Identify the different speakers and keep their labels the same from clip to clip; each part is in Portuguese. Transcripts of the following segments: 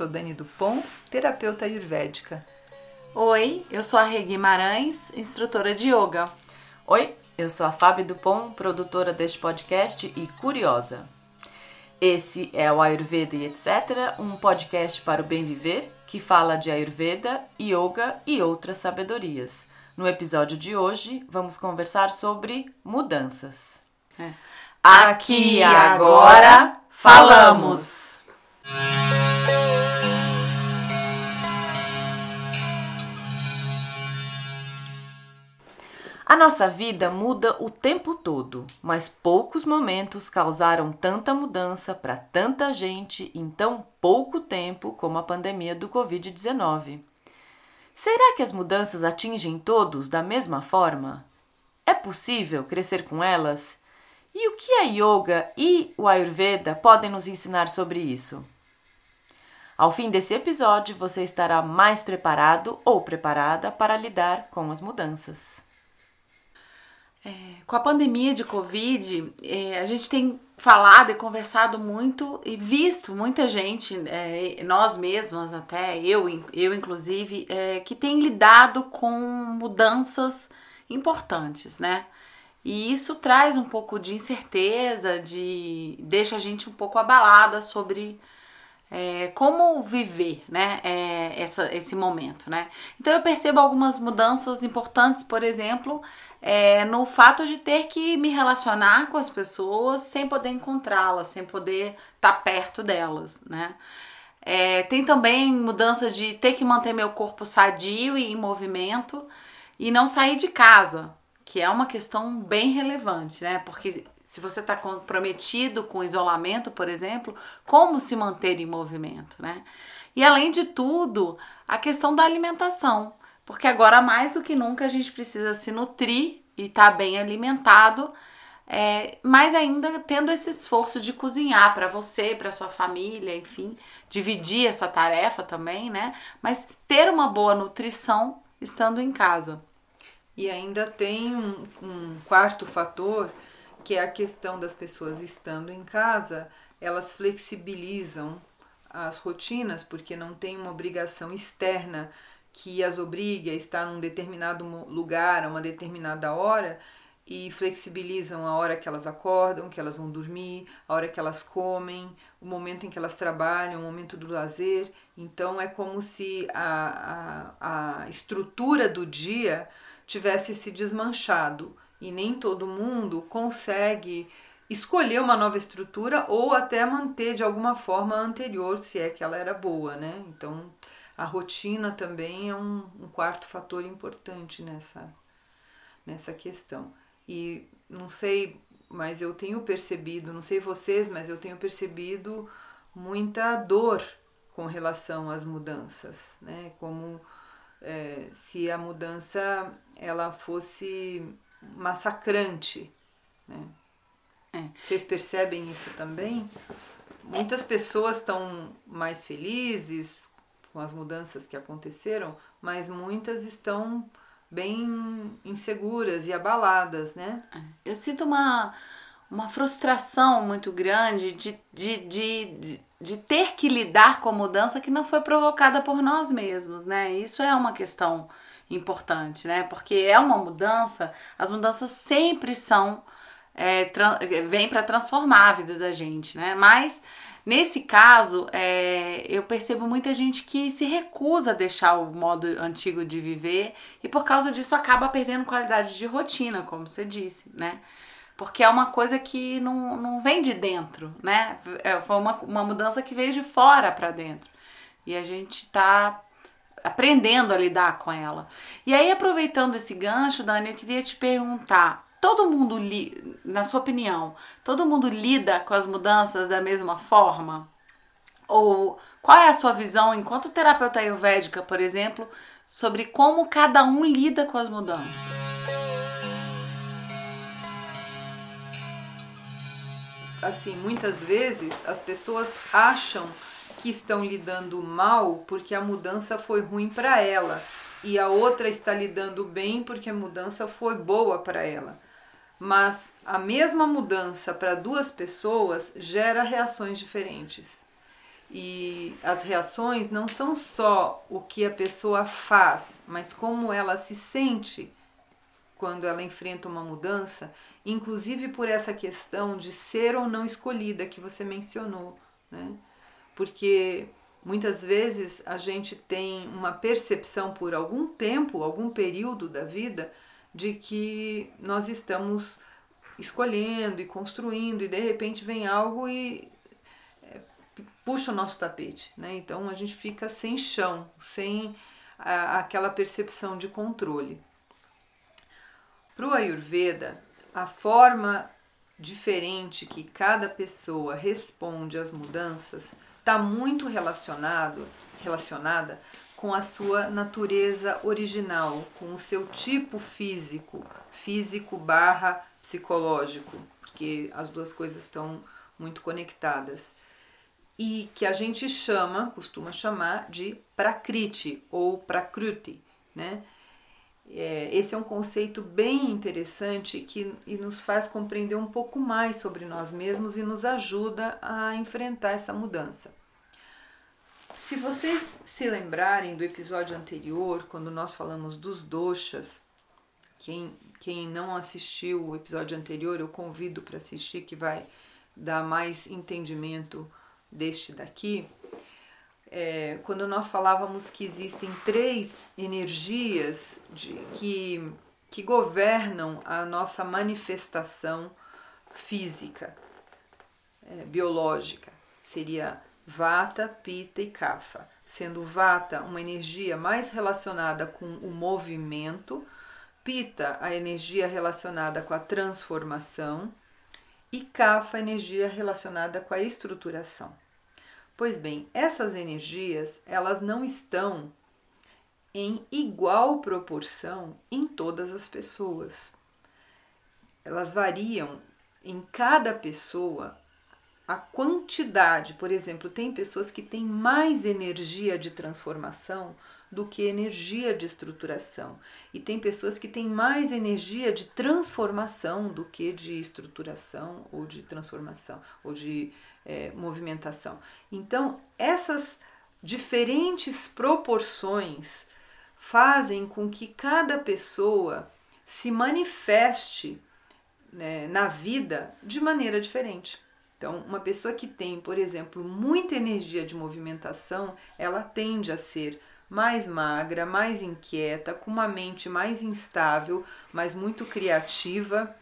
Speaker 1: Sou Dani Dupont, terapeuta ayurvédica.
Speaker 2: Oi, eu sou a Rê Guimarães, instrutora de yoga.
Speaker 3: Oi, eu sou a Fábio Dupont, produtora deste podcast e curiosa. Esse é o Ayurveda e etc., um podcast para o bem viver que fala de Ayurveda, Yoga e outras sabedorias. No episódio de hoje, vamos conversar sobre mudanças.
Speaker 2: É. Aqui e agora falamos.
Speaker 3: A nossa vida muda o tempo todo, mas poucos momentos causaram tanta mudança para tanta gente em tão pouco tempo como a pandemia do Covid-19. Será que as mudanças atingem todos da mesma forma? É possível crescer com elas? E o que a yoga e o Ayurveda podem nos ensinar sobre isso? Ao fim desse episódio, você estará mais preparado ou preparada para lidar com as mudanças.
Speaker 2: É, com a pandemia de Covid, é, a gente tem falado e conversado muito e visto muita gente, é, nós mesmas até, eu, eu inclusive, é, que tem lidado com mudanças importantes, né? E isso traz um pouco de incerteza, de deixa a gente um pouco abalada sobre é, como viver, né, é, essa, esse momento, né? Então eu percebo algumas mudanças importantes, por exemplo, é, no fato de ter que me relacionar com as pessoas sem poder encontrá-las, sem poder estar tá perto delas, né? É, tem também mudança de ter que manter meu corpo sadio e em movimento e não sair de casa, que é uma questão bem relevante, né? Porque se você está comprometido com isolamento, por exemplo, como se manter em movimento, né? E além de tudo, a questão da alimentação. Porque agora, mais do que nunca, a gente precisa se nutrir e estar tá bem alimentado, é, mas ainda tendo esse esforço de cozinhar para você, para sua família, enfim, dividir essa tarefa também, né? Mas ter uma boa nutrição estando em casa.
Speaker 1: E ainda tem um, um quarto fator que é a questão das pessoas estando em casa, elas flexibilizam as rotinas porque não tem uma obrigação externa que as obrigue a estar num determinado lugar a uma determinada hora e flexibilizam a hora que elas acordam, que elas vão dormir, a hora que elas comem, o momento em que elas trabalham, o momento do lazer. Então é como se a, a, a estrutura do dia tivesse se desmanchado e nem todo mundo consegue escolher uma nova estrutura ou até manter de alguma forma a anterior, se é que ela era boa, né? Então a rotina também é um, um quarto fator importante nessa, nessa questão. E não sei, mas eu tenho percebido, não sei vocês, mas eu tenho percebido muita dor com relação às mudanças, né? Como é, se a mudança ela fosse massacrante, né? É. Vocês percebem isso também? Muitas pessoas estão mais felizes, com as mudanças que aconteceram, mas muitas estão bem inseguras e abaladas, né?
Speaker 2: Eu sinto uma, uma frustração muito grande de, de, de, de ter que lidar com a mudança que não foi provocada por nós mesmos, né? Isso é uma questão importante, né? Porque é uma mudança, as mudanças sempre são é, vem para transformar a vida da gente, né? Mas Nesse caso, é, eu percebo muita gente que se recusa a deixar o modo antigo de viver e por causa disso acaba perdendo qualidade de rotina, como você disse, né? Porque é uma coisa que não, não vem de dentro, né? É, foi uma, uma mudança que veio de fora para dentro. E a gente tá aprendendo a lidar com ela. E aí, aproveitando esse gancho, Dani, eu queria te perguntar: todo mundo, li, na sua opinião, todo mundo lida com as mudanças da mesma forma? Ou qual é a sua visão, enquanto terapeuta ayurvédica, por exemplo, sobre como cada um lida com as mudanças?
Speaker 1: Assim, muitas vezes as pessoas acham que estão lidando mal porque a mudança foi ruim para ela e a outra está lidando bem porque a mudança foi boa para ela mas a mesma mudança para duas pessoas gera reações diferentes. E as reações não são só o que a pessoa faz, mas como ela se sente quando ela enfrenta uma mudança, inclusive por essa questão de ser ou não escolhida que você mencionou, né? Porque muitas vezes a gente tem uma percepção por algum tempo, algum período da vida, de que nós estamos escolhendo e construindo e de repente vem algo e é, puxa o nosso tapete, né? Então a gente fica sem chão, sem a, aquela percepção de controle. Para o Ayurveda, a forma diferente que cada pessoa responde às mudanças está muito relacionado, relacionada com a sua natureza original, com o seu tipo físico, físico barra psicológico, porque as duas coisas estão muito conectadas. E que a gente chama, costuma chamar de prakriti ou prakruti, né? É, esse é um conceito bem interessante que e nos faz compreender um pouco mais sobre nós mesmos e nos ajuda a enfrentar essa mudança. Se vocês se lembrarem do episódio anterior, quando nós falamos dos doshas, quem, quem não assistiu o episódio anterior, eu convido para assistir, que vai dar mais entendimento deste daqui. É, quando nós falávamos que existem três energias de, que, que governam a nossa manifestação física, é, biológica, seria Vata, Pitta e Kapha, sendo Vata uma energia mais relacionada com o movimento, Pitta a energia relacionada com a transformação e Kapha a energia relacionada com a estruturação. Pois bem, essas energias, elas não estão em igual proporção em todas as pessoas. Elas variam em cada pessoa a quantidade, por exemplo, tem pessoas que têm mais energia de transformação do que energia de estruturação, e tem pessoas que têm mais energia de transformação do que de estruturação ou de transformação ou de é, movimentação. Então, essas diferentes proporções fazem com que cada pessoa se manifeste né, na vida de maneira diferente. Então, uma pessoa que tem, por exemplo, muita energia de movimentação, ela tende a ser mais magra, mais inquieta, com uma mente mais instável, mas muito criativa.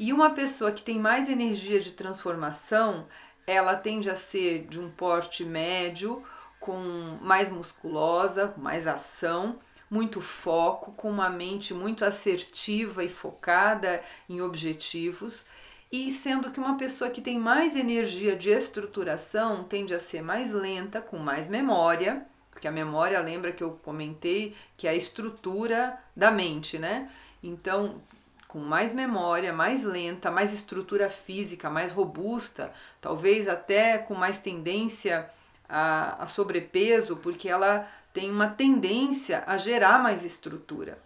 Speaker 1: E uma pessoa que tem mais energia de transformação, ela tende a ser de um porte médio, com mais musculosa, mais ação, muito foco, com uma mente muito assertiva e focada em objetivos e sendo que uma pessoa que tem mais energia de estruturação tende a ser mais lenta, com mais memória, porque a memória lembra que eu comentei que é a estrutura da mente, né? Então, com mais memória, mais lenta, mais estrutura física, mais robusta, talvez até com mais tendência a, a sobrepeso, porque ela tem uma tendência a gerar mais estrutura.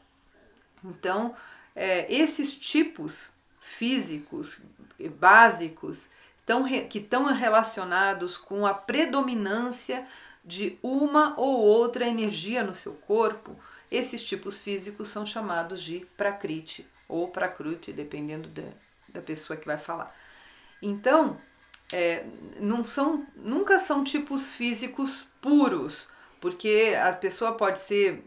Speaker 1: Então, é, esses tipos físicos básicos tão, que estão relacionados com a predominância de uma ou outra energia no seu corpo, esses tipos físicos são chamados de prakriti ou prakruti, dependendo da, da pessoa que vai falar. Então, é, não são, nunca são tipos físicos puros, porque a pessoa pode ser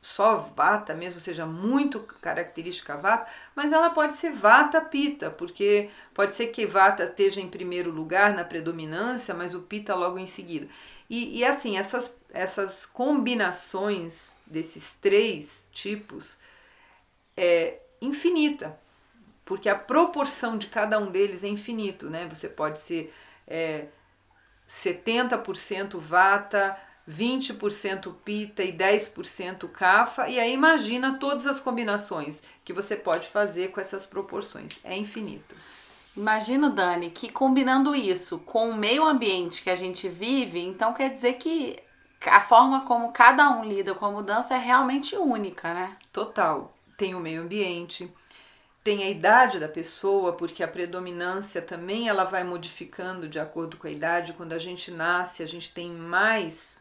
Speaker 1: só vata mesmo, seja muito característica vata, mas ela pode ser vata pita, porque pode ser que vata esteja em primeiro lugar na predominância, mas o pita logo em seguida. E, e assim, essas, essas combinações desses três tipos é infinita, porque a proporção de cada um deles é infinito, né? Você pode ser é, 70% vata, 20% pita e 10% cafa, e aí imagina todas as combinações que você pode fazer com essas proporções. É infinito.
Speaker 2: Imagino, Dani, que combinando isso com o meio ambiente que a gente vive, então quer dizer que a forma como cada um lida com a mudança é realmente única, né?
Speaker 1: Total. Tem o meio ambiente, tem a idade da pessoa, porque a predominância também ela vai modificando de acordo com a idade. Quando a gente nasce, a gente tem mais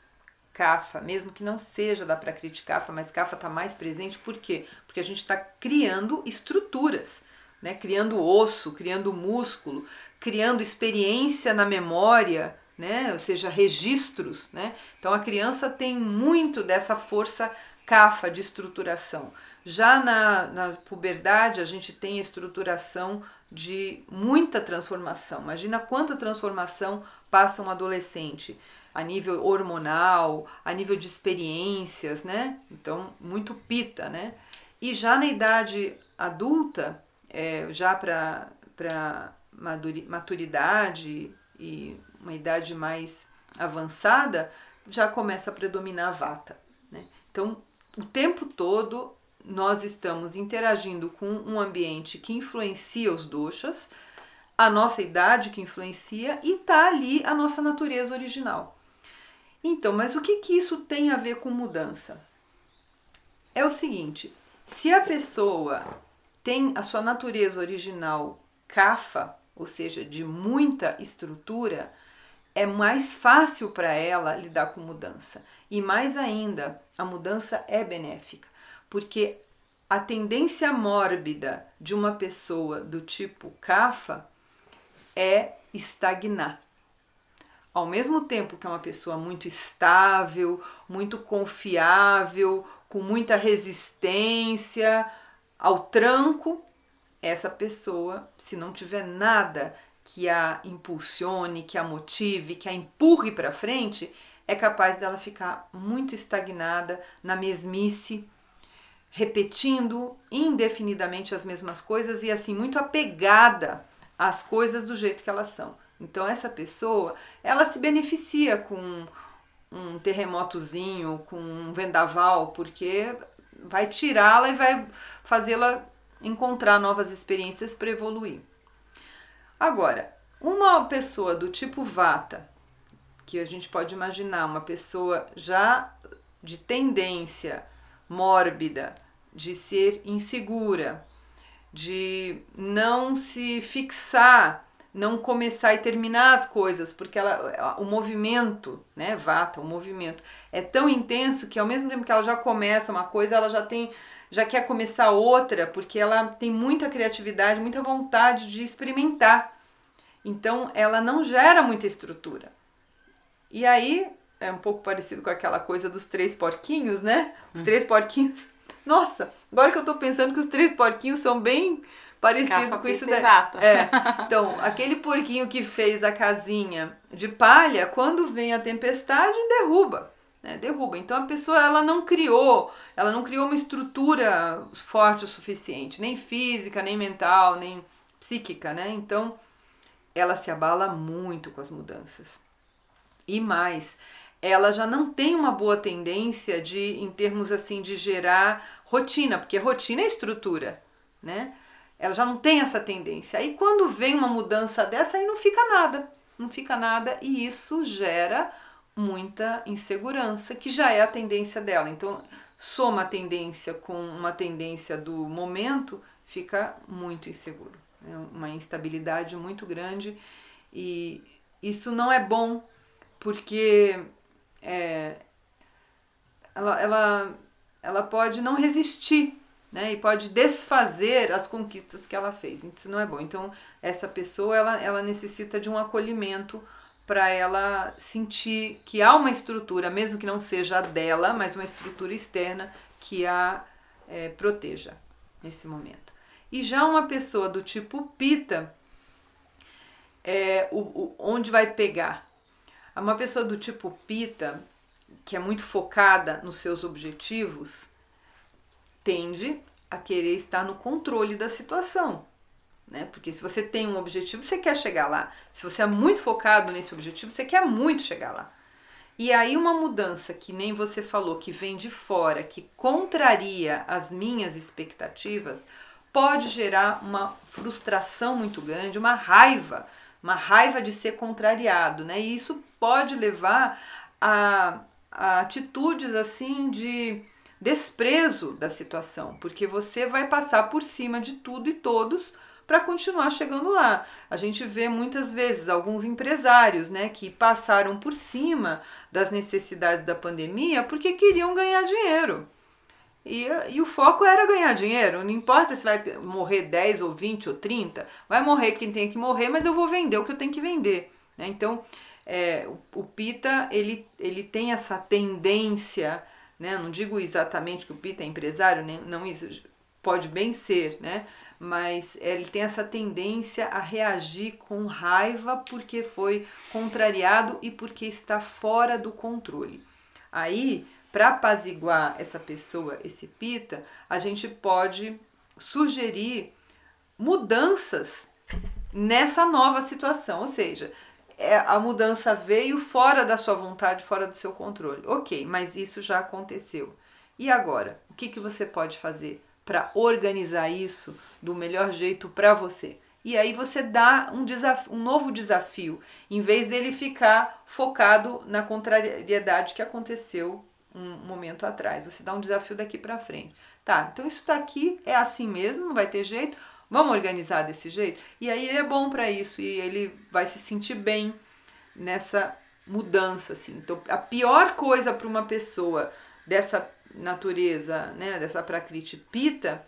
Speaker 1: CAFA, mesmo que não seja da prakriti CAFA, mas CAFA está mais presente, por quê? Porque a gente está criando estruturas, né? criando osso, criando músculo, criando experiência na memória, né? ou seja, registros. Né? Então a criança tem muito dessa força CAFA de estruturação. Já na, na puberdade, a gente tem a estruturação de muita transformação. Imagina quanta transformação passa um adolescente a nível hormonal, a nível de experiências, né? Então, muito pita, né? E já na idade adulta, é, já para maturidade e uma idade mais avançada, já começa a predominar a vata. Né? Então, o tempo todo nós estamos interagindo com um ambiente que influencia os doshas, a nossa idade que influencia e tá ali a nossa natureza original. Então, mas o que, que isso tem a ver com mudança? É o seguinte: se a pessoa tem a sua natureza original kafa, ou seja, de muita estrutura, é mais fácil para ela lidar com mudança. E mais ainda, a mudança é benéfica porque a tendência mórbida de uma pessoa do tipo CAFA é estagnar. Ao mesmo tempo que é uma pessoa muito estável, muito confiável, com muita resistência ao tranco, essa pessoa, se não tiver nada que a impulsione, que a motive, que a empurre para frente, é capaz dela ficar muito estagnada na mesmice, repetindo indefinidamente as mesmas coisas e assim muito apegada às coisas do jeito que elas são. Então essa pessoa, ela se beneficia com um terremotozinho, com um vendaval, porque vai tirá-la e vai fazê-la encontrar novas experiências para evoluir. Agora, uma pessoa do tipo vata, que a gente pode imaginar uma pessoa já de tendência mórbida, de ser insegura, de não se fixar, não começar e terminar as coisas, porque ela, o movimento, né, vata, o movimento é tão intenso que ao mesmo tempo que ela já começa uma coisa, ela já tem já quer começar outra, porque ela tem muita criatividade, muita vontade de experimentar. Então ela não gera muita estrutura. E aí é um pouco parecido com aquela coisa dos três porquinhos, né? Os hum. três porquinhos. Nossa, agora que eu tô pensando que os três porquinhos são bem parecidos com isso daí. É. Então, aquele porquinho que fez a casinha de palha, quando vem a tempestade, derruba. Né? Derruba. Então a pessoa ela não criou, ela não criou uma estrutura forte o suficiente, nem física, nem mental, nem psíquica, né? Então ela se abala muito com as mudanças. E mais, ela já não tem uma boa tendência de, em termos assim, de gerar rotina, porque rotina é estrutura, né? Ela já não tem essa tendência. Aí quando vem uma mudança dessa, aí não fica nada, não fica nada e isso gera muita insegurança, que já é a tendência dela. Então, soma a tendência com uma tendência do momento, fica muito inseguro. É uma instabilidade muito grande e isso não é bom porque é, ela, ela, ela pode não resistir né, e pode desfazer as conquistas que ela fez. Isso não é bom. Então, essa pessoa ela, ela necessita de um acolhimento para ela sentir que há uma estrutura, mesmo que não seja a dela, mas uma estrutura externa que a é, proteja nesse momento. E já uma pessoa do tipo pita, é, o, o, onde vai pegar? Uma pessoa do tipo pita, que é muito focada nos seus objetivos, tende a querer estar no controle da situação. Né? Porque se você tem um objetivo, você quer chegar lá. Se você é muito focado nesse objetivo, você quer muito chegar lá. E aí uma mudança que nem você falou, que vem de fora, que contraria as minhas expectativas, pode gerar uma frustração muito grande, uma raiva, uma raiva de ser contrariado, né? E isso pode levar a, a atitudes assim de desprezo da situação, porque você vai passar por cima de tudo e todos para continuar chegando lá. A gente vê muitas vezes alguns empresários, né, que passaram por cima das necessidades da pandemia porque queriam ganhar dinheiro. E, e o foco era ganhar dinheiro, não importa se vai morrer 10 ou 20 ou 30, vai morrer quem tem que morrer, mas eu vou vender o que eu tenho que vender. Né? Então, é, o, o Pita ele, ele tem essa tendência, né? não digo exatamente que o Pita é empresário, nem, não isso pode bem ser, né? mas ele tem essa tendência a reagir com raiva porque foi contrariado e porque está fora do controle. Aí para apaziguar essa pessoa, esse pita, a gente pode sugerir mudanças nessa nova situação, ou seja, é, a mudança veio fora da sua vontade, fora do seu controle. Ok, mas isso já aconteceu. E agora? O que, que você pode fazer para organizar isso do melhor jeito para você? E aí você dá um, desafio, um novo desafio, em vez dele ficar focado na contrariedade que aconteceu um momento atrás. Você dá um desafio daqui para frente. Tá, então isso daqui é assim mesmo, não vai ter jeito. Vamos organizar desse jeito? E aí ele é bom para isso e ele vai se sentir bem nessa mudança assim. Então, a pior coisa para uma pessoa dessa natureza, né, dessa prakriti pita,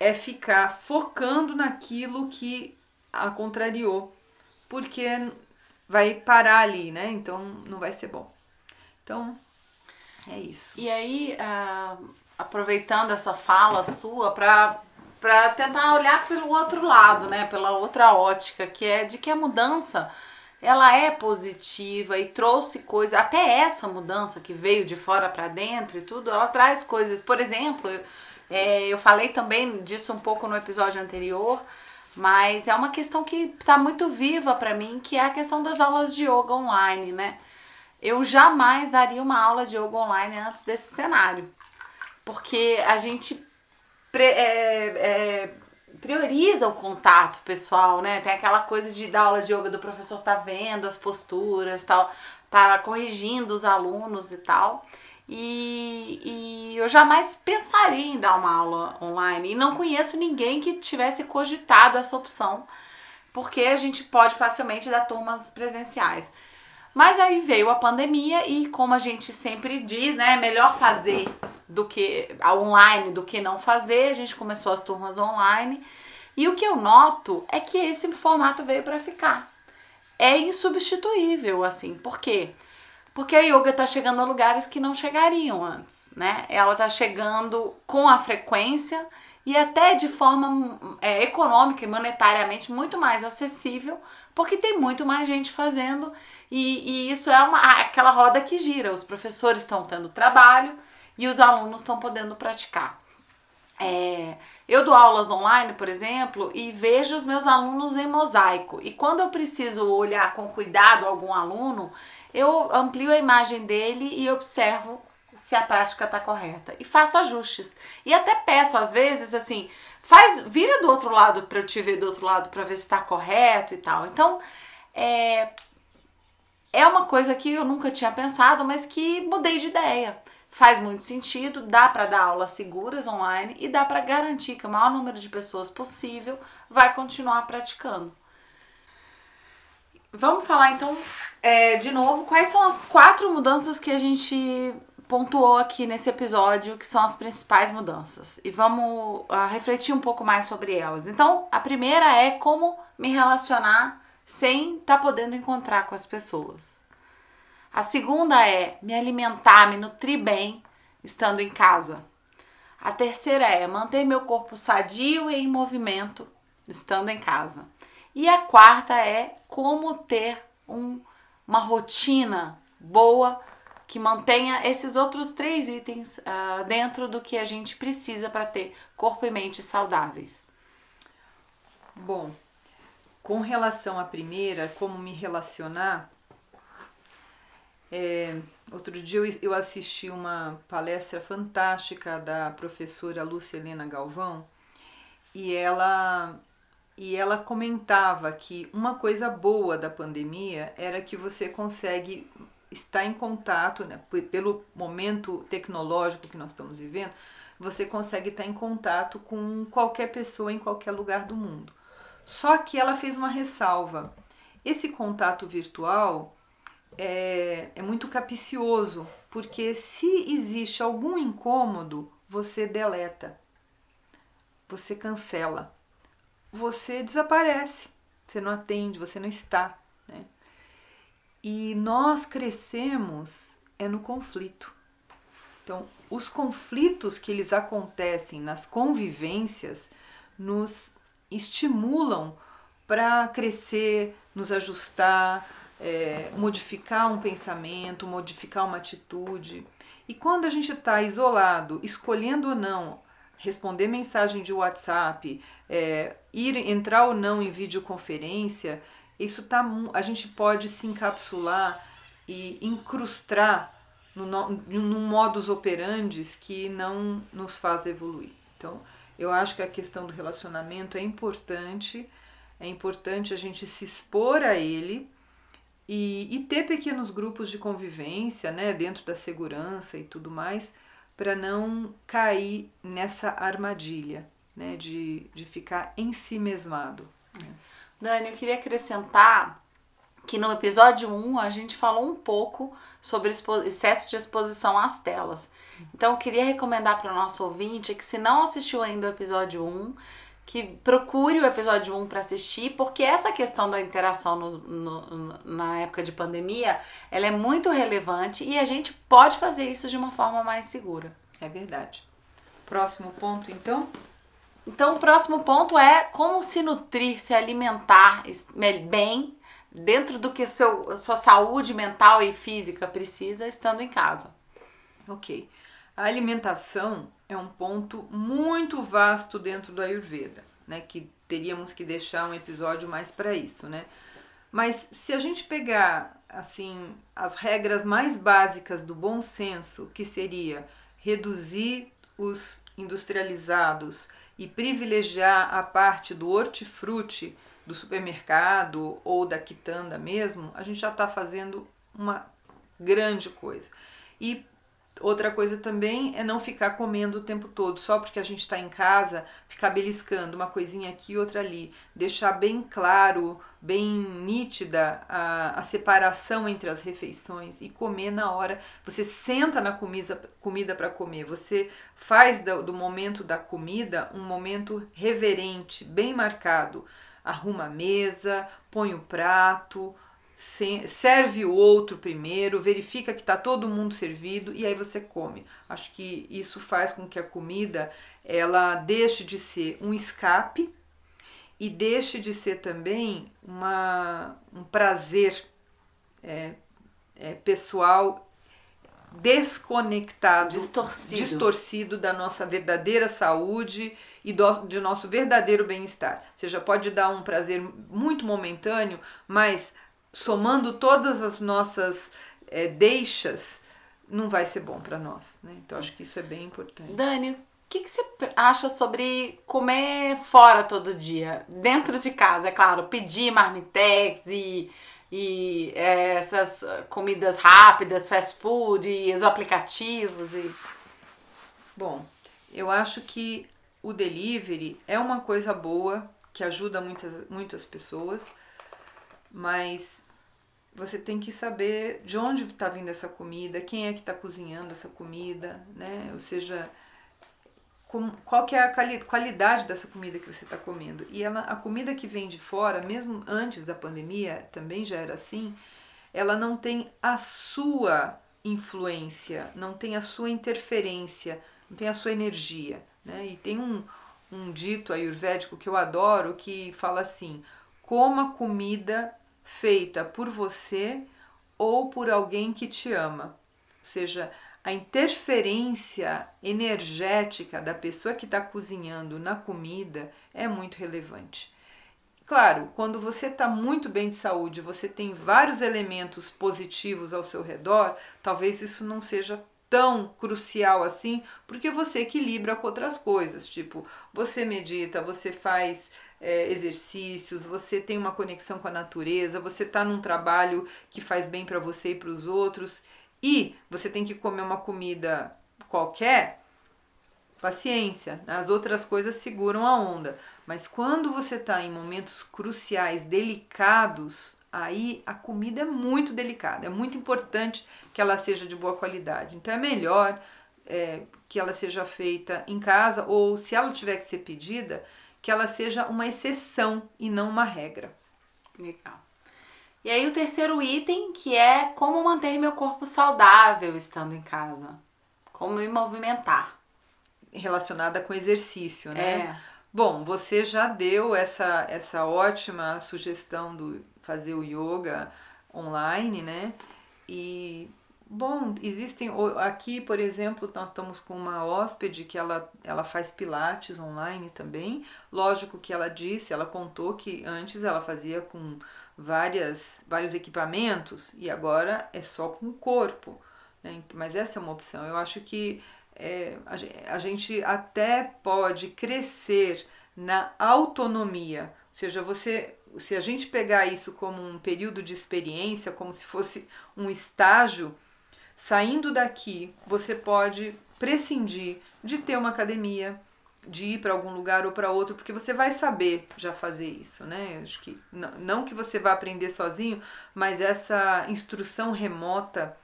Speaker 1: é ficar focando naquilo que a contrariou, porque vai parar ali, né? Então não vai ser bom. Então, é isso.
Speaker 2: E aí, uh, aproveitando essa fala sua para para tentar olhar pelo outro lado, né, pela outra ótica, que é de que a mudança ela é positiva e trouxe coisas, até essa mudança que veio de fora para dentro e tudo, ela traz coisas. Por exemplo, é, eu falei também disso um pouco no episódio anterior, mas é uma questão que está muito viva para mim, que é a questão das aulas de yoga online, né? Eu jamais daria uma aula de yoga online antes desse cenário. Porque a gente pre, é, é, prioriza o contato pessoal, né? Tem aquela coisa de dar aula de yoga do professor tá vendo as posturas, tal, tá corrigindo os alunos e tal. E, e eu jamais pensaria em dar uma aula online. E não conheço ninguém que tivesse cogitado essa opção, porque a gente pode facilmente dar turmas presenciais. Mas aí veio a pandemia e como a gente sempre diz, né, é melhor fazer do que online do que não fazer. A gente começou as turmas online e o que eu noto é que esse formato veio para ficar. É insubstituível, assim. Por quê? Porque a yoga tá chegando a lugares que não chegariam antes, né? Ela tá chegando com a frequência e até de forma é, econômica e monetariamente muito mais acessível, porque tem muito mais gente fazendo e, e isso é uma, aquela roda que gira. Os professores estão tendo trabalho e os alunos estão podendo praticar. É, eu dou aulas online, por exemplo, e vejo os meus alunos em mosaico. E quando eu preciso olhar com cuidado algum aluno, eu amplio a imagem dele e observo se a prática está correta e faço ajustes. E até peço às vezes assim, faz, vira do outro lado para eu te ver do outro lado para ver se está correto e tal. Então, é, é uma coisa que eu nunca tinha pensado, mas que mudei de ideia. Faz muito sentido, dá para dar aulas seguras online e dá para garantir que o maior número de pessoas possível vai continuar praticando. Vamos falar então é, de novo quais são as quatro mudanças que a gente pontuou aqui nesse episódio, que são as principais mudanças. E vamos uh, refletir um pouco mais sobre elas. Então, a primeira é como me relacionar sem estar tá podendo encontrar com as pessoas. A segunda é me alimentar, me nutrir bem estando em casa. A terceira é manter meu corpo sadio e em movimento estando em casa. E a quarta é como ter um, uma rotina boa que mantenha esses outros três itens uh, dentro do que a gente precisa para ter corpo e mente saudáveis.
Speaker 1: Bom, com relação à primeira, como me relacionar, é, outro dia eu, eu assisti uma palestra fantástica da professora Lúcia Helena Galvão e ela e ela comentava que uma coisa boa da pandemia era que você consegue está em contato, né, pelo momento tecnológico que nós estamos vivendo, você consegue estar em contato com qualquer pessoa em qualquer lugar do mundo. Só que ela fez uma ressalva. Esse contato virtual é, é muito capicioso, porque se existe algum incômodo, você deleta, você cancela, você desaparece, você não atende, você não está. E nós crescemos é no conflito. Então, os conflitos que eles acontecem nas convivências nos estimulam para crescer, nos ajustar, é, modificar um pensamento, modificar uma atitude. E quando a gente está isolado, escolhendo ou não responder mensagem de WhatsApp, é, ir entrar ou não em videoconferência, isso tá, a gente pode se encapsular e incrustar no, num modus operandi que não nos faz evoluir. Então, eu acho que a questão do relacionamento é importante, é importante a gente se expor a ele e, e ter pequenos grupos de convivência, né, dentro da segurança e tudo mais, para não cair nessa armadilha, né, de, de ficar em si. Né.
Speaker 2: Dani, eu queria acrescentar que no episódio 1 a gente falou um pouco sobre excesso de exposição às telas. Então eu queria recomendar para o nosso ouvinte que se não assistiu ainda o episódio 1, que procure o episódio 1 para assistir, porque essa questão da interação no, no, na época de pandemia, ela é muito relevante e a gente pode fazer isso de uma forma mais segura.
Speaker 1: É verdade. Próximo ponto, então?
Speaker 2: Então, o próximo ponto é como se nutrir, se alimentar bem dentro do que seu, sua saúde mental e física precisa estando em casa.
Speaker 1: Ok. A alimentação é um ponto muito vasto dentro do Ayurveda, né? Que teríamos que deixar um episódio mais para isso, né? Mas se a gente pegar assim as regras mais básicas do bom senso, que seria reduzir os industrializados e privilegiar a parte do hortifruti do supermercado ou da quitanda mesmo, a gente já está fazendo uma grande coisa. E outra coisa também é não ficar comendo o tempo todo, só porque a gente está em casa, ficar beliscando uma coisinha aqui e outra ali. Deixar bem claro, bem nítida a, a separação entre as refeições e comer na hora. Você senta na comida, comida para comer, você faz do, do momento da comida um momento reverente, bem marcado arruma a mesa, põe o prato, serve o outro primeiro, verifica que está todo mundo servido e aí você come. Acho que isso faz com que a comida ela deixe de ser um escape e deixe de ser também uma, um prazer é, é, pessoal desconectado,
Speaker 2: distorcido.
Speaker 1: distorcido da nossa verdadeira saúde e do, de nosso verdadeiro bem-estar. Você já pode dar um prazer muito momentâneo, mas somando todas as nossas é, deixas, não vai ser bom para nós. Né? Então acho que isso é bem importante.
Speaker 2: Dani, o que, que você acha sobre comer fora todo dia? Dentro de casa, é claro, pedir marmitex e e é, essas comidas rápidas, fast food, e os aplicativos e
Speaker 1: bom, eu acho que o delivery é uma coisa boa que ajuda muitas muitas pessoas, mas você tem que saber de onde está vindo essa comida, quem é que está cozinhando essa comida, né? Ou seja, qual que é a qualidade dessa comida que você está comendo. E ela, a comida que vem de fora, mesmo antes da pandemia, também já era assim, ela não tem a sua influência, não tem a sua interferência, não tem a sua energia. Né? E tem um, um dito ayurvédico que eu adoro que fala assim: coma comida feita por você ou por alguém que te ama. Ou seja, a interferência energética da pessoa que está cozinhando na comida é muito relevante. Claro, quando você está muito bem de saúde, você tem vários elementos positivos ao seu redor, talvez isso não seja tão crucial assim, porque você equilibra com outras coisas, tipo, você medita, você faz é, exercícios, você tem uma conexão com a natureza, você está num trabalho que faz bem para você e para os outros e você tem que comer uma comida qualquer, paciência, as outras coisas seguram a onda. Mas quando você está em momentos cruciais, delicados, aí a comida é muito delicada, é muito importante que ela seja de boa qualidade. Então é melhor é, que ela seja feita em casa ou se ela tiver que ser pedida, que ela seja uma exceção e não uma regra.
Speaker 2: Legal. E aí o terceiro item que é como manter meu corpo saudável estando em casa. Como me movimentar.
Speaker 1: Relacionada com exercício, né? É. Bom, você já deu essa, essa ótima sugestão do fazer o yoga online, né? E Bom, existem aqui, por exemplo, nós estamos com uma hóspede que ela, ela faz pilates online também. Lógico que ela disse, ela contou que antes ela fazia com várias, vários equipamentos e agora é só com o corpo. Né? Mas essa é uma opção. Eu acho que é, a gente até pode crescer na autonomia. Ou seja, você, se a gente pegar isso como um período de experiência, como se fosse um estágio Saindo daqui, você pode prescindir de ter uma academia, de ir para algum lugar ou para outro, porque você vai saber já fazer isso, né? Acho que não, não que você vá aprender sozinho, mas essa instrução remota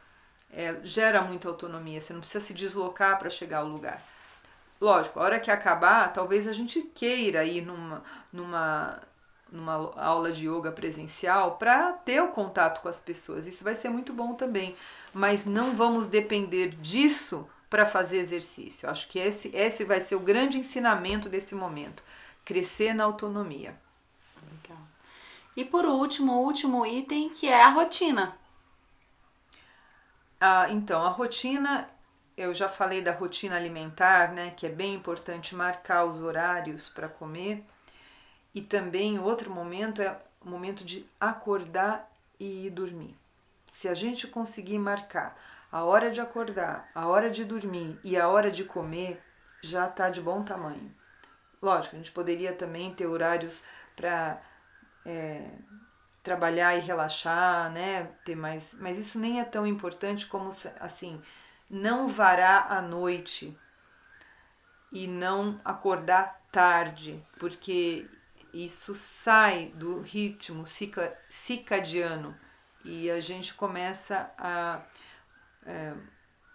Speaker 1: é, gera muita autonomia. Você não precisa se deslocar para chegar ao lugar. Lógico, a hora que acabar, talvez a gente queira ir numa, numa, numa aula de yoga presencial para ter o contato com as pessoas. Isso vai ser muito bom também mas não vamos depender disso para fazer exercício. Acho que esse, esse vai ser o grande ensinamento desse momento: crescer na autonomia.
Speaker 2: Legal. E por último, o último item que é a rotina.
Speaker 1: Ah, então, a rotina, eu já falei da rotina alimentar, né? Que é bem importante marcar os horários para comer. E também outro momento é o momento de acordar e ir dormir. Se a gente conseguir marcar a hora de acordar, a hora de dormir e a hora de comer, já está de bom tamanho. Lógico, a gente poderia também ter horários para é, trabalhar e relaxar, né? Ter mais, mas isso nem é tão importante como assim, não varar a noite e não acordar tarde, porque isso sai do ritmo cicadiano e a gente começa a é,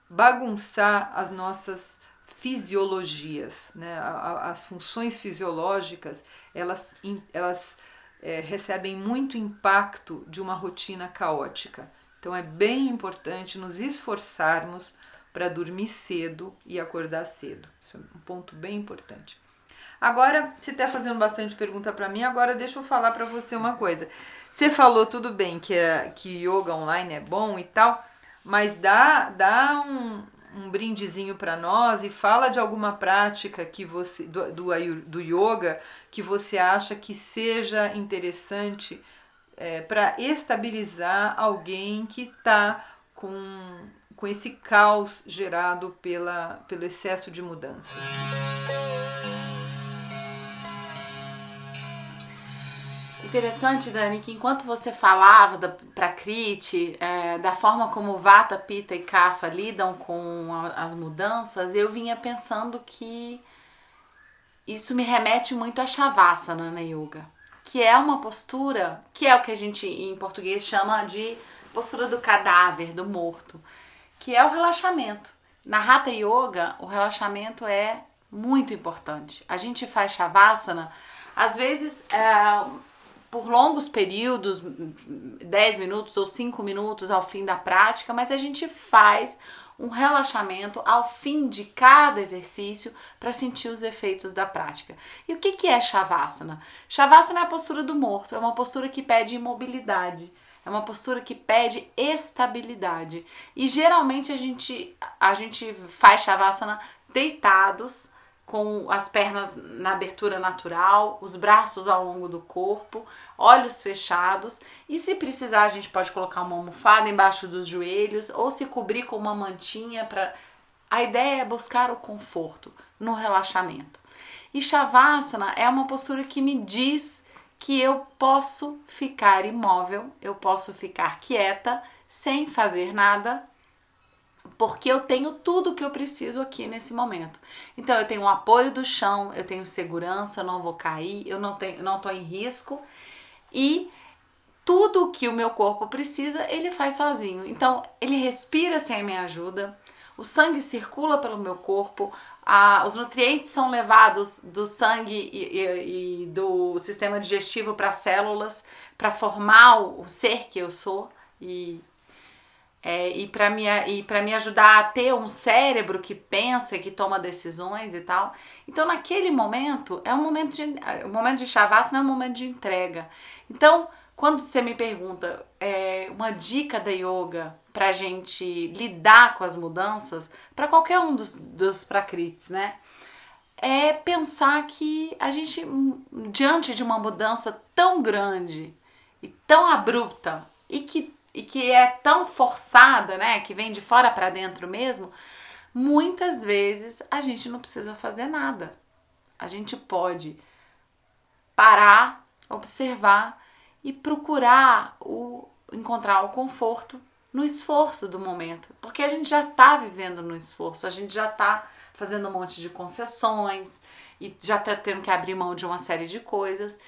Speaker 1: bagunçar as nossas fisiologias, né? as funções fisiológicas elas, elas é, recebem muito impacto de uma rotina caótica. Então é bem importante nos esforçarmos para dormir cedo e acordar cedo. Isso é um ponto bem importante. Agora, você está fazendo bastante pergunta para mim, agora deixa eu falar para você uma coisa. Você falou tudo bem que, é, que yoga online é bom e tal, mas dá, dá um, um brindezinho para nós e fala de alguma prática que você do, do, do yoga que você acha que seja interessante é, para estabilizar alguém que está com, com esse caos gerado pela, pelo excesso de mudanças.
Speaker 2: Interessante, Dani, que enquanto você falava da, pra Crite, é, da forma como Vata, Pita e Kapha lidam com a, as mudanças, eu vinha pensando que isso me remete muito a Shavasana na yoga, que é uma postura, que é o que a gente em português chama de postura do cadáver, do morto, que é o relaxamento. Na Hatha Yoga, o relaxamento é muito importante. A gente faz Shavasana, às vezes é, por longos períodos, 10 minutos ou 5 minutos ao fim da prática, mas a gente faz um relaxamento ao fim de cada exercício para sentir os efeitos da prática. E o que, que é Shavasana? Shavasana é a postura do morto, é uma postura que pede imobilidade. É uma postura que pede estabilidade. E geralmente a gente, a gente faz Shavasana deitados, com as pernas na abertura natural, os braços ao longo do corpo, olhos fechados e se precisar a gente pode colocar uma almofada embaixo dos joelhos ou se cobrir com uma mantinha para a ideia é buscar o conforto no relaxamento. E Shavasana é uma postura que me diz que eu posso ficar imóvel, eu posso ficar quieta, sem fazer nada, porque eu tenho tudo que eu preciso aqui nesse momento. Então eu tenho o apoio do chão, eu tenho segurança, eu não vou cair, eu não tenho, não tô em risco e tudo que o meu corpo precisa, ele faz sozinho. Então, ele respira sem a minha ajuda, o sangue circula pelo meu corpo, a, os nutrientes são levados do sangue e, e, e do sistema digestivo para as células, para formar o, o, ser que eu sou e, é, e para me, e me ajudar a ter um cérebro que pensa, que toma decisões e tal. Então, naquele momento, é um momento de, o momento de Shavasana é um momento de entrega. Então, quando você me pergunta é, uma dica da yoga para gente lidar com as mudanças, para qualquer um dos, dos prakrits, né? É pensar que a gente, diante de uma mudança tão grande e tão abrupta e que, e que é tão forçada, né? Que vem de fora para dentro mesmo, muitas vezes a gente não precisa fazer nada. A gente pode parar, observar e procurar o encontrar o conforto no esforço do momento, porque a gente já está vivendo no esforço, a gente já está fazendo um monte de concessões e já está tendo que abrir mão de uma série de coisas.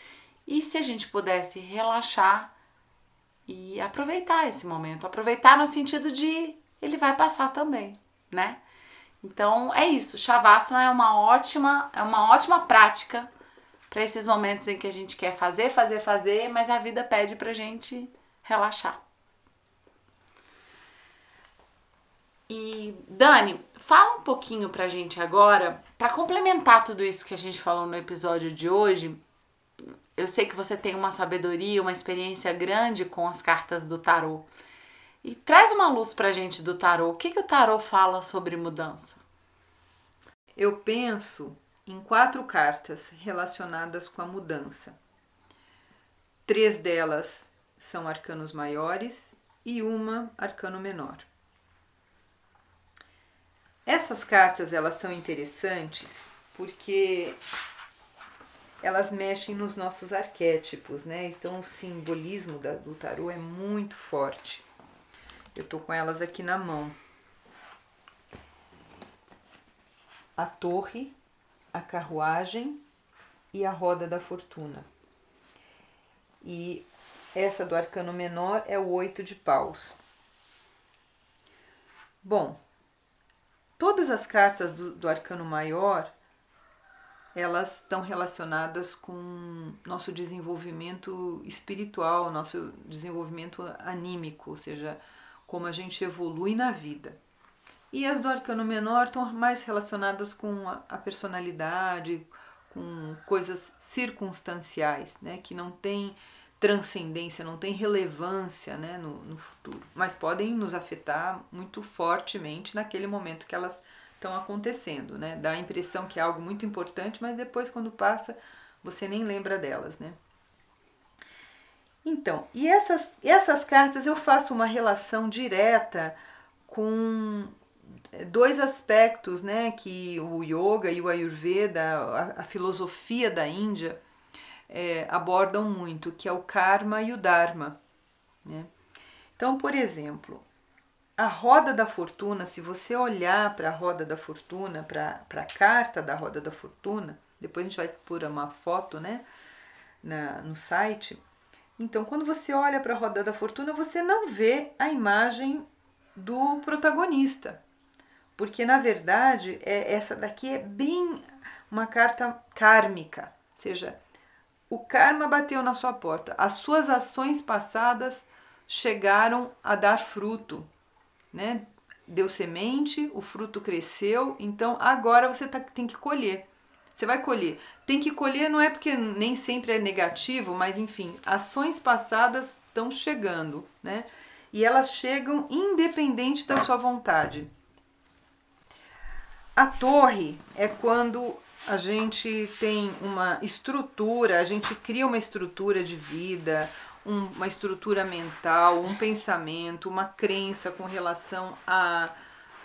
Speaker 2: E se a gente pudesse relaxar e aproveitar esse momento, aproveitar no sentido de ele vai passar também, né? Então é isso. Shavasana é uma ótima, é uma ótima prática para esses momentos em que a gente quer fazer, fazer, fazer, mas a vida pede pra gente relaxar. E Dani, fala um pouquinho pra gente agora, para complementar tudo isso que a gente falou no episódio de hoje. Eu sei que você tem uma sabedoria, uma experiência grande com as cartas do tarô. E traz uma luz pra gente do tarô. O que, que o tarô fala sobre mudança?
Speaker 1: Eu penso em quatro cartas relacionadas com a mudança. Três delas são arcanos maiores e uma arcano menor. Essas cartas elas são interessantes porque elas mexem nos nossos arquétipos, né? Então o simbolismo da, do tarô é muito forte. Eu tô com elas aqui na mão. A torre a carruagem e a roda da fortuna. E essa do arcano menor é o oito de paus. Bom, todas as cartas do, do arcano maior elas estão relacionadas com nosso desenvolvimento espiritual, nosso desenvolvimento anímico, ou seja, como a gente evolui na vida. E as do arcano menor estão mais relacionadas com a, personalidade, com coisas circunstanciais, né, que não tem transcendência, não tem relevância né, no, no futuro, mas podem nos afetar muito fortemente naquele momento que elas estão acontecendo, né? Dá a impressão que é algo muito importante, mas depois quando passa você nem lembra delas, né? Então, e essas, essas cartas eu faço uma relação direta com dois aspectos né, que o yoga e o ayurveda, a, a filosofia da Índia, é, abordam muito, que é o karma e o dharma. Né? Então, por exemplo, a roda da fortuna, se você olhar para a roda da fortuna, para a carta da roda da fortuna, depois a gente vai pôr uma foto né, na, no site. Então, quando você olha para a roda da fortuna, você não vê a imagem do protagonista, porque na verdade é, essa daqui é bem uma carta kármica, ou seja, o karma bateu na sua porta, as suas ações passadas chegaram a dar fruto, né? Deu semente, o fruto cresceu, então agora você tá, tem que colher. Você vai colher. Tem que colher não é porque nem sempre é negativo, mas enfim, ações passadas estão chegando, né? E elas chegam independente da sua vontade. A torre é quando a gente tem uma estrutura, a gente cria uma estrutura de vida, um, uma estrutura mental, um pensamento, uma crença com relação a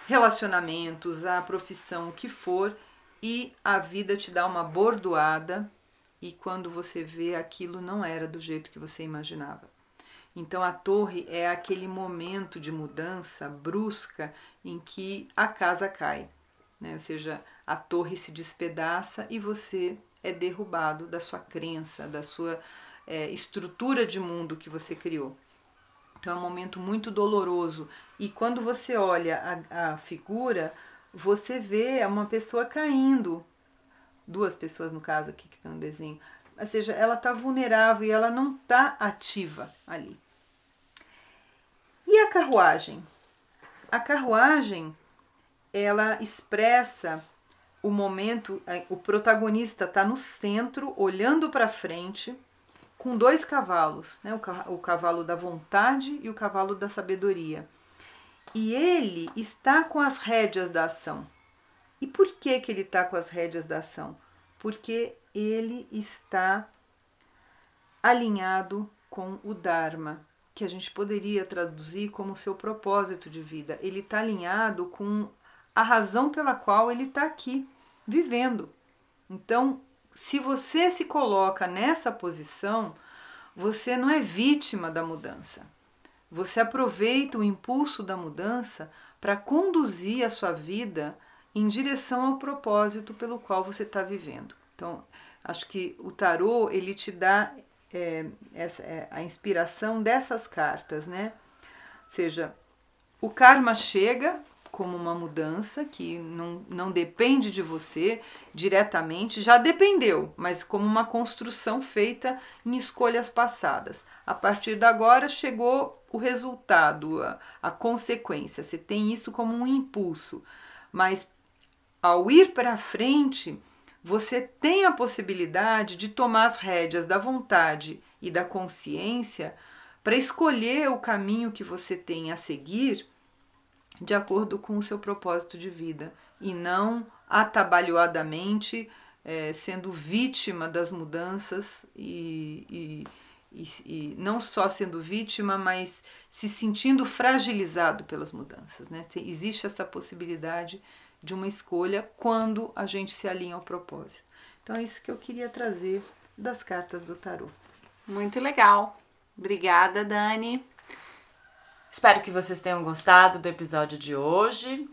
Speaker 1: relacionamentos, a profissão, o que for, e a vida te dá uma bordoada e quando você vê aquilo não era do jeito que você imaginava. Então a torre é aquele momento de mudança brusca em que a casa cai, né? ou seja, a torre se despedaça e você é derrubado da sua crença, da sua é, estrutura de mundo que você criou. Então é um momento muito doloroso. E quando você olha a, a figura, você vê uma pessoa caindo. Duas pessoas, no caso, aqui que estão no desenho. Ou seja, ela está vulnerável e ela não está ativa ali. E a carruagem? A carruagem, ela expressa o momento, é, o protagonista está no centro, olhando para frente, com dois cavalos, né? o cavalo da vontade e o cavalo da sabedoria. E ele está com as rédeas da ação. E por que, que ele está com as rédeas da ação? Porque ele está alinhado com o Dharma, que a gente poderia traduzir como seu propósito de vida. Ele está alinhado com a razão pela qual ele está aqui, vivendo. Então, se você se coloca nessa posição, você não é vítima da mudança. Você aproveita o impulso da mudança para conduzir a sua vida em direção ao propósito pelo qual você está vivendo. Então, acho que o tarô ele te dá é, essa, é, a inspiração dessas cartas, né? Ou seja, o karma chega como uma mudança que não, não depende de você diretamente, já dependeu, mas como uma construção feita em escolhas passadas. A partir de agora chegou o resultado, a, a consequência. Você tem isso como um impulso, mas ao ir para frente, você tem a possibilidade de tomar as rédeas da vontade e da consciência para escolher o caminho que você tem a seguir de acordo com o seu propósito de vida e não atabalhoadamente é, sendo vítima das mudanças e, e, e, e, não só sendo vítima, mas se sentindo fragilizado pelas mudanças. Né? Existe essa possibilidade de uma escolha quando a gente se alinha ao propósito. Então é isso que eu queria trazer das cartas do tarô.
Speaker 2: Muito legal. Obrigada, Dani.
Speaker 3: Espero que vocês tenham gostado do episódio de hoje.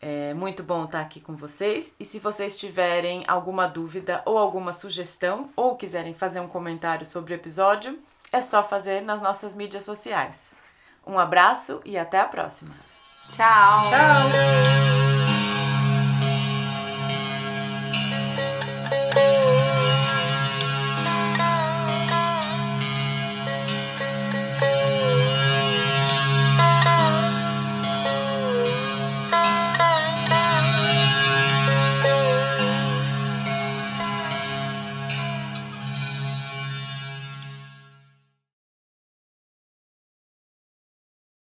Speaker 3: É muito bom estar aqui com vocês. E se vocês tiverem alguma dúvida ou alguma sugestão, ou quiserem fazer um comentário sobre o episódio, é só fazer nas nossas mídias sociais. Um abraço e até a próxima.
Speaker 2: Tchau.
Speaker 1: Tchau.